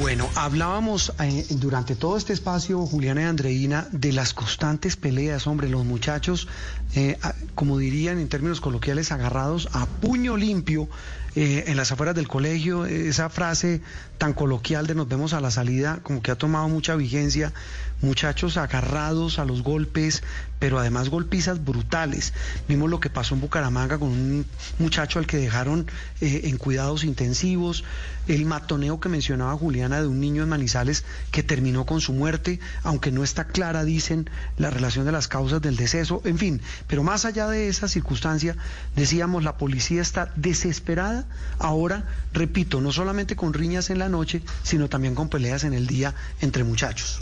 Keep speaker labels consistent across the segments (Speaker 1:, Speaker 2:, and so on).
Speaker 1: Bueno, hablábamos eh, durante todo este espacio, Juliana y Andreina, de las constantes peleas, hombre, los muchachos, eh, como dirían en términos coloquiales, agarrados a puño limpio eh, en las afueras del colegio, esa frase tan coloquial de nos vemos a la salida, como que ha tomado mucha vigencia, muchachos agarrados a los golpes, pero además golpizas brutales. Vimos lo que pasó en Bucaramanga con un muchacho al que dejaron eh, en cuidados intensivos, el matoneo que mencionaba Juliana de un niño en Manizales que terminó con su muerte, aunque no está clara, dicen, la relación de las causas del deceso, en fin, pero más allá de esa circunstancia, decíamos, la policía está desesperada ahora, repito, no solamente con riñas en la noche, sino también con peleas en el día entre muchachos.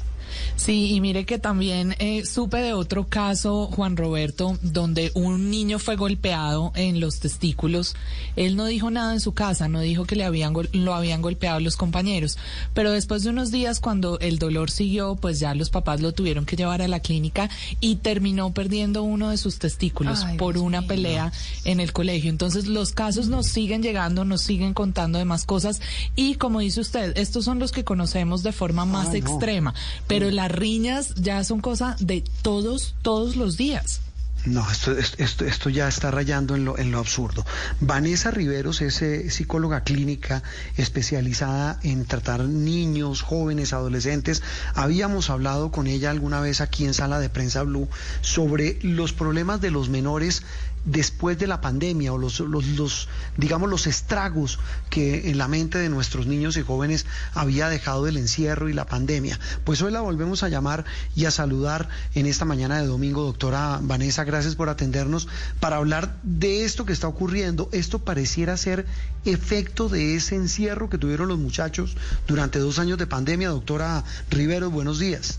Speaker 2: Sí, y mire que también eh, supe de otro caso, Juan Roberto, donde un niño fue golpeado en los testículos. Él no dijo nada en su casa, no dijo que le habían lo habían golpeado los compañeros, pero después de unos días cuando el dolor siguió, pues ya los papás lo tuvieron que llevar a la clínica y terminó perdiendo uno de sus testículos
Speaker 3: Ay,
Speaker 2: por
Speaker 3: Dios
Speaker 2: una
Speaker 3: mío.
Speaker 2: pelea en el colegio. Entonces los casos nos siguen llegando, nos siguen contando de más cosas y como dice usted, estos son los que conocemos de forma más
Speaker 1: Ah, no.
Speaker 2: extrema, pero las riñas ya son cosa de todos, todos los días.
Speaker 1: No, esto, esto, esto, ya está rayando en lo, en lo absurdo. Vanessa Riveros es eh, psicóloga clínica especializada en tratar niños, jóvenes, adolescentes. Habíamos hablado con ella alguna vez aquí en Sala de Prensa Blue sobre los problemas de los menores después de la pandemia o los, los, los, digamos, los estragos que en la mente de nuestros niños y jóvenes había dejado el encierro y la pandemia. Pues hoy la volvemos a llamar y a saludar en esta mañana de domingo, doctora Vanessa, gracias por atendernos para hablar de esto que está ocurriendo. Esto pareciera ser efecto de ese encierro que tuvieron los muchachos durante dos años de pandemia. Doctora Rivero, buenos días.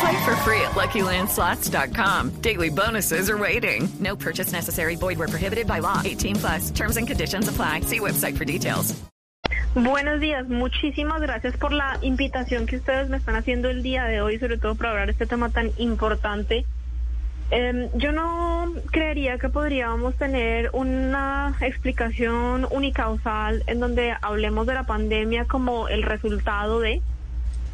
Speaker 4: Play for free at LuckyLandSlots.com. Daily bonuses are waiting. No purchase necessary. Void were prohibited by law. 18 plus. Terms and conditions apply. See website for details.
Speaker 5: Buenos días, muchísimas gracias por la invitación que ustedes me están haciendo el día de hoy, sobre todo para hablar este tema tan importante. Eh, yo no creería que podríamos tener una explicación unicausal en donde hablemos de la pandemia como el resultado de...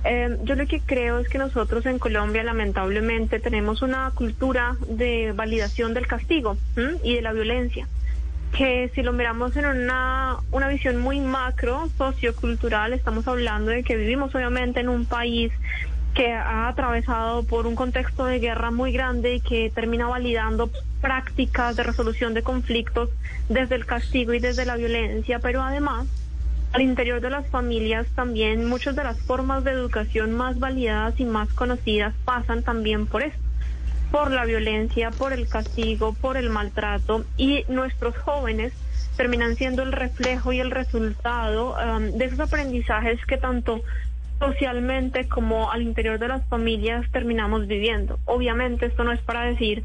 Speaker 5: Eh, yo lo que creo es que nosotros en Colombia lamentablemente tenemos una cultura de validación del castigo y de la violencia que si lo miramos en una, una visión muy macro, sociocultural, estamos hablando de que vivimos obviamente en un país que ha atravesado por un contexto de guerra muy grande y que termina validando prácticas de resolución de conflictos desde el castigo y desde la violencia, pero además al interior de las familias también muchas de las formas de educación más validadas y más conocidas pasan también por esto por la violencia, por el castigo, por el maltrato y nuestros jóvenes terminan siendo el reflejo y el resultado um, de esos aprendizajes que tanto socialmente como al interior de las familias terminamos viviendo. Obviamente esto no es para decir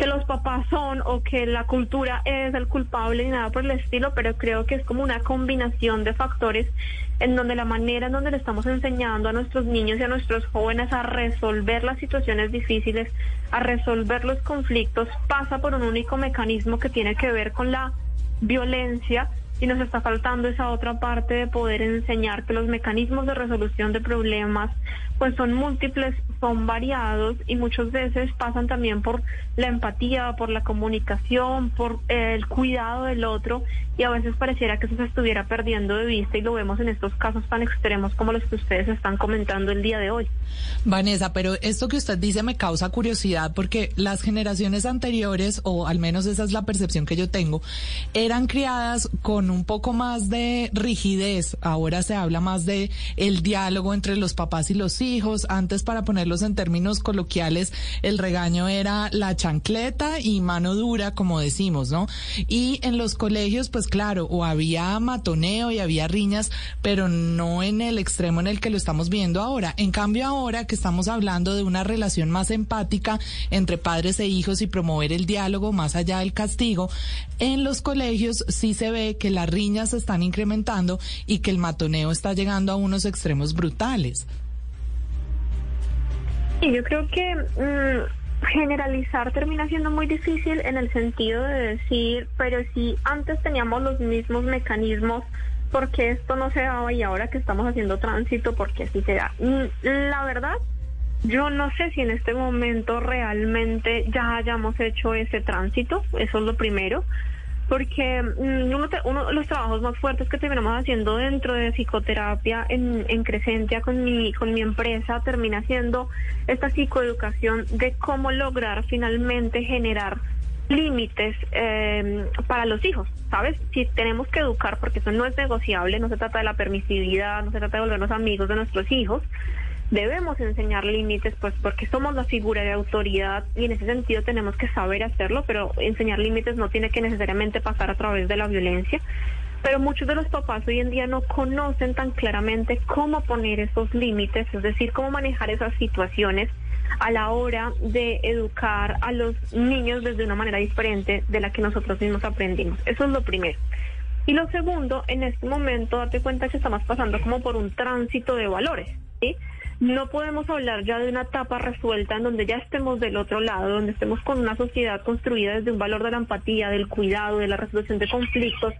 Speaker 5: que los papás son o que la cultura es el culpable ni nada por el estilo, pero creo que es como una combinación de factores en donde la manera en donde le estamos enseñando a nuestros niños y a nuestros jóvenes a resolver las situaciones difíciles, a resolver los conflictos, pasa por un único mecanismo que tiene que ver con la violencia y nos está faltando esa otra parte de poder enseñar que los mecanismos de resolución de problemas pues son múltiples, son variados y muchas veces pasan también por la empatía, por la comunicación, por el cuidado del otro y a veces pareciera que eso se estuviera perdiendo de vista y lo vemos en estos casos tan extremos como los que ustedes están comentando el día de hoy.
Speaker 2: Vanessa, pero esto que usted dice me causa curiosidad porque las generaciones anteriores, o al menos esa es la percepción que yo tengo, eran criadas con un poco más de rigidez. Ahora se habla más de el diálogo entre los papás y los hijos. Antes, para ponerlos en términos coloquiales, el regaño era la chancleta y mano dura, como decimos, ¿no? Y en los colegios, pues claro, o había matoneo y había riñas, pero no en el extremo en el que lo estamos viendo ahora. En cambio, ahora que estamos hablando de una relación más empática entre padres e hijos y promover el diálogo más allá del castigo, en los colegios sí se ve que las riñas se están incrementando y que el matoneo está llegando a unos extremos brutales.
Speaker 5: Y yo creo que mm, generalizar termina siendo muy difícil en el sentido de decir, pero si antes teníamos los mismos mecanismos, ¿por qué esto no se daba y ahora que estamos haciendo tránsito, por qué sí se da? Mm, La verdad, yo no sé si en este momento realmente ya hayamos hecho ese tránsito, eso es lo primero porque mm, uno, te- uno de los trabajos más fuertes que terminamos haciendo dentro de psicoterapia en, en Crescentia con mi, con mi empresa termina siendo esta psicoeducación de cómo lograr finalmente generar límites eh, para los hijos, ¿sabes? Si tenemos que educar, porque eso no es negociable, no se trata de la permisividad, no se trata de volvernos amigos de nuestros hijos, debemos enseñar límites, pues porque somos la figura de autoridad y en ese sentido tenemos que saber hacerlo, pero enseñar límites no tiene que necesariamente pasar a través de la violencia. Pero muchos de los papás hoy en día no conocen tan claramente cómo poner esos límites, es decir, cómo manejar esas situaciones a la hora de educar a los niños desde una manera diferente de la que nosotros mismos aprendimos. Eso es lo primero. Y lo segundo, en este momento, date cuenta que estamos pasando como por un tránsito de valores, ¿sí? No podemos hablar ya de una etapa resuelta en donde ya estemos del otro lado, donde estemos con una sociedad construida desde un valor de la empatía, del cuidado, de la resolución de conflictos,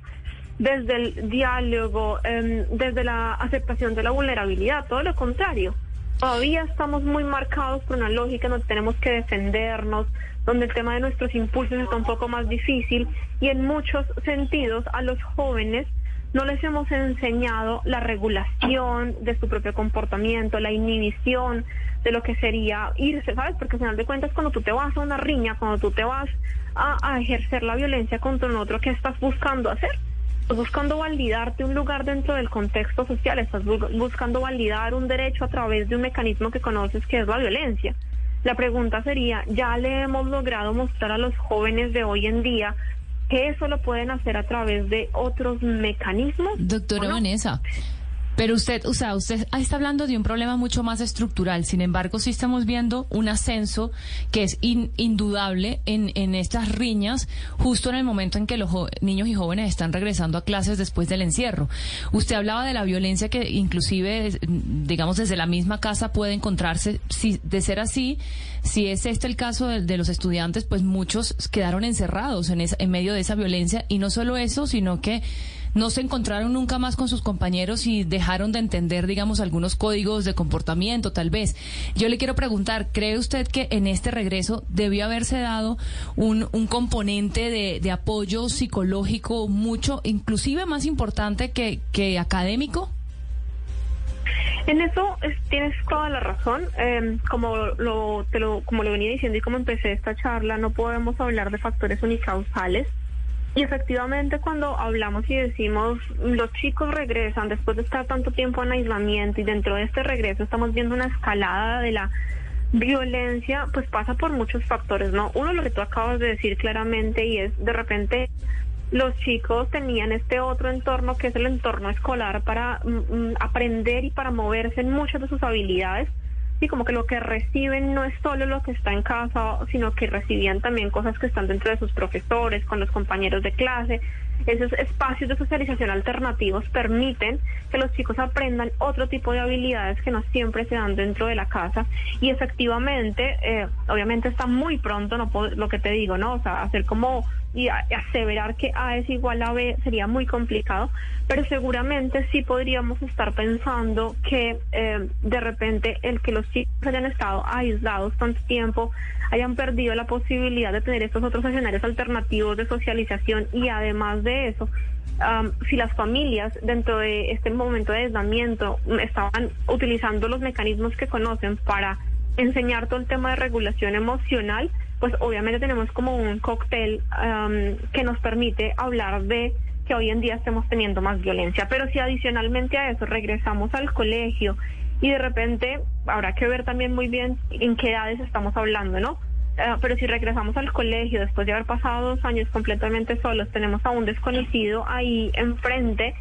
Speaker 5: desde el diálogo, em, desde la aceptación de la vulnerabilidad, todo lo contrario. Todavía estamos muy marcados por una lógica donde tenemos que defendernos, donde el tema de nuestros impulsos está un poco más difícil y en muchos sentidos a los jóvenes no les hemos enseñado la regulación de su propio comportamiento, la inhibición de lo que sería irse, ¿sabes? Porque al final de cuentas cuando tú te vas a una riña, cuando tú te vas a, ejercer la violencia contra un otro, ¿qué estás buscando hacer? Estás buscando validarte un lugar dentro del contexto social, estás bu- buscando validar un derecho a través de un mecanismo que conoces que es la violencia. La pregunta sería, ¿ya le hemos logrado mostrar a los jóvenes de hoy en día que eso lo pueden hacer a través de otros mecanismos?
Speaker 6: Doctora
Speaker 5: ¿o no?
Speaker 6: Vanessa, pero usted, o sea, usted está hablando de un problema mucho más estructural. Sin embargo, sí estamos viendo un ascenso que es in- indudable en, en estas riñas, justo en el momento en que los niños y jóvenes están regresando a clases después del encierro. Usted hablaba de la violencia que inclusive, digamos, desde la misma casa puede encontrarse. Si de ser así, si es este el caso de, de los estudiantes, pues muchos quedaron encerrados en, esa- en medio de esa violencia y no solo eso, sino que no se encontraron nunca más con sus compañeros y dejaron de entender, digamos, algunos códigos de comportamiento, tal vez. Yo le quiero preguntar, ¿cree usted que en este regreso debió haberse dado un, un componente de, de apoyo psicológico mucho, inclusive más importante que, que académico?
Speaker 5: En eso es- tienes toda la razón. Eh, como lo, te lo, como lo venía diciendo y como empecé esta charla, no podemos hablar de factores unicausales. Y efectivamente cuando hablamos y decimos los chicos regresan después de estar tanto tiempo en aislamiento y dentro de este regreso estamos viendo una escalada de la violencia, pues pasa por muchos factores, ¿no? Uno lo que tú acabas de decir claramente y es de repente los chicos tenían este otro entorno que es el entorno escolar para mm, mm, aprender y para moverse en muchas de sus habilidades y como que lo que reciben no es solo lo que está en casa, sino que recibían también cosas que están dentro de sus profesores, con los compañeros de clase. Esos espacios de socialización alternativos permiten que los chicos aprendan otro tipo de habilidades que no siempre se dan dentro de la casa. Y efectivamente, eh, obviamente está muy pronto, no puedo- lo que te digo, ¿no? O sea, hacer como y aseverar que A es igual a B sería muy complicado, pero seguramente sí podríamos estar pensando que eh, de repente el que los chicos hayan estado aislados tanto tiempo, hayan perdido la posibilidad de tener estos otros escenarios alternativos de socialización y además de eso, si las familias dentro de este momento de aislamiento estaban utilizando los mecanismos que conocen para enseñar todo el tema de regulación emocional, pues obviamente tenemos como un cóctel que nos permite hablar de que hoy en día estemos teniendo más violencia. Pero si adicionalmente a eso regresamos al colegio y de repente habrá que ver también muy bien en qué edades estamos hablando, ¿no? Eh, pero si regresamos al colegio después de haber pasado dos años completamente solos, tenemos a un desconocido ahí enfrente.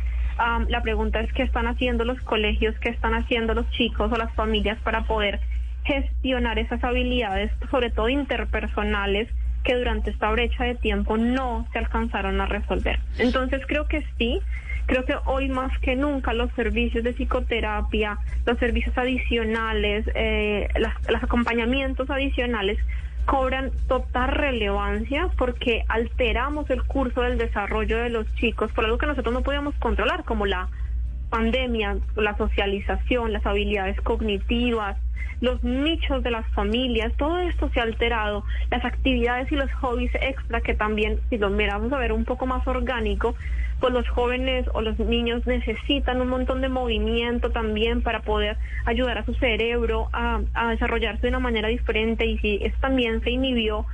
Speaker 5: la pregunta es qué están haciendo los colegios, qué están haciendo los chicos o las familias para poder gestionar esas habilidades, sobre todo interpersonales, que durante esta brecha de tiempo no se alcanzaron a resolver. Entonces creo que sí, creo que hoy más que nunca los servicios de psicoterapia, los servicios adicionales, eh, los acompañamientos adicionales cobran total relevancia porque alteramos el curso del desarrollo de los chicos por algo que nosotros no podíamos controlar, como la pandemia, la socialización, las habilidades cognitivas, los nichos de las familias, todo esto se ha alterado, las actividades y los hobbies extra que también, si lo miramos a ver un poco más orgánico, pues los jóvenes o los niños necesitan un montón de movimiento también para poder ayudar a su cerebro a, a desarrollarse de una manera diferente y si eso también se inhibió,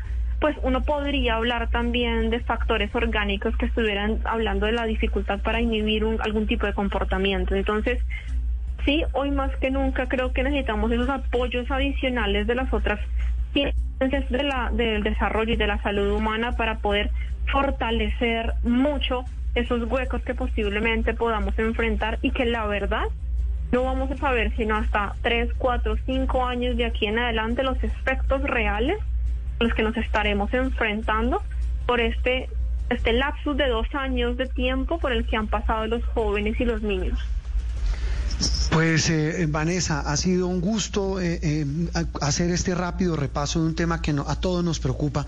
Speaker 5: pues uno podría hablar también de factores orgánicos que estuvieran hablando de la dificultad para inhibir un, algún tipo de comportamiento. Entonces, sí, hoy más que nunca creo que necesitamos esos apoyos adicionales de las otras ciencias del desarrollo y de la salud humana para poder fortalecer mucho esos huecos que posiblemente podamos enfrentar y que la verdad no vamos a saber sino hasta tres, cuatro, cinco años de aquí en adelante los efectos reales los que nos estaremos enfrentando por este, este lapsus de dos años de tiempo por el que han pasado los jóvenes y los niños.
Speaker 1: Pues eh, Vanessa, ha sido un gusto eh, eh, hacer este rápido repaso de un tema que a todos nos preocupa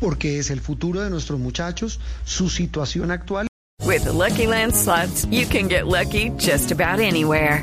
Speaker 1: porque es el futuro de nuestros muchachos, su situación actual.
Speaker 4: With Lucky Land slots, you can get lucky just about anywhere.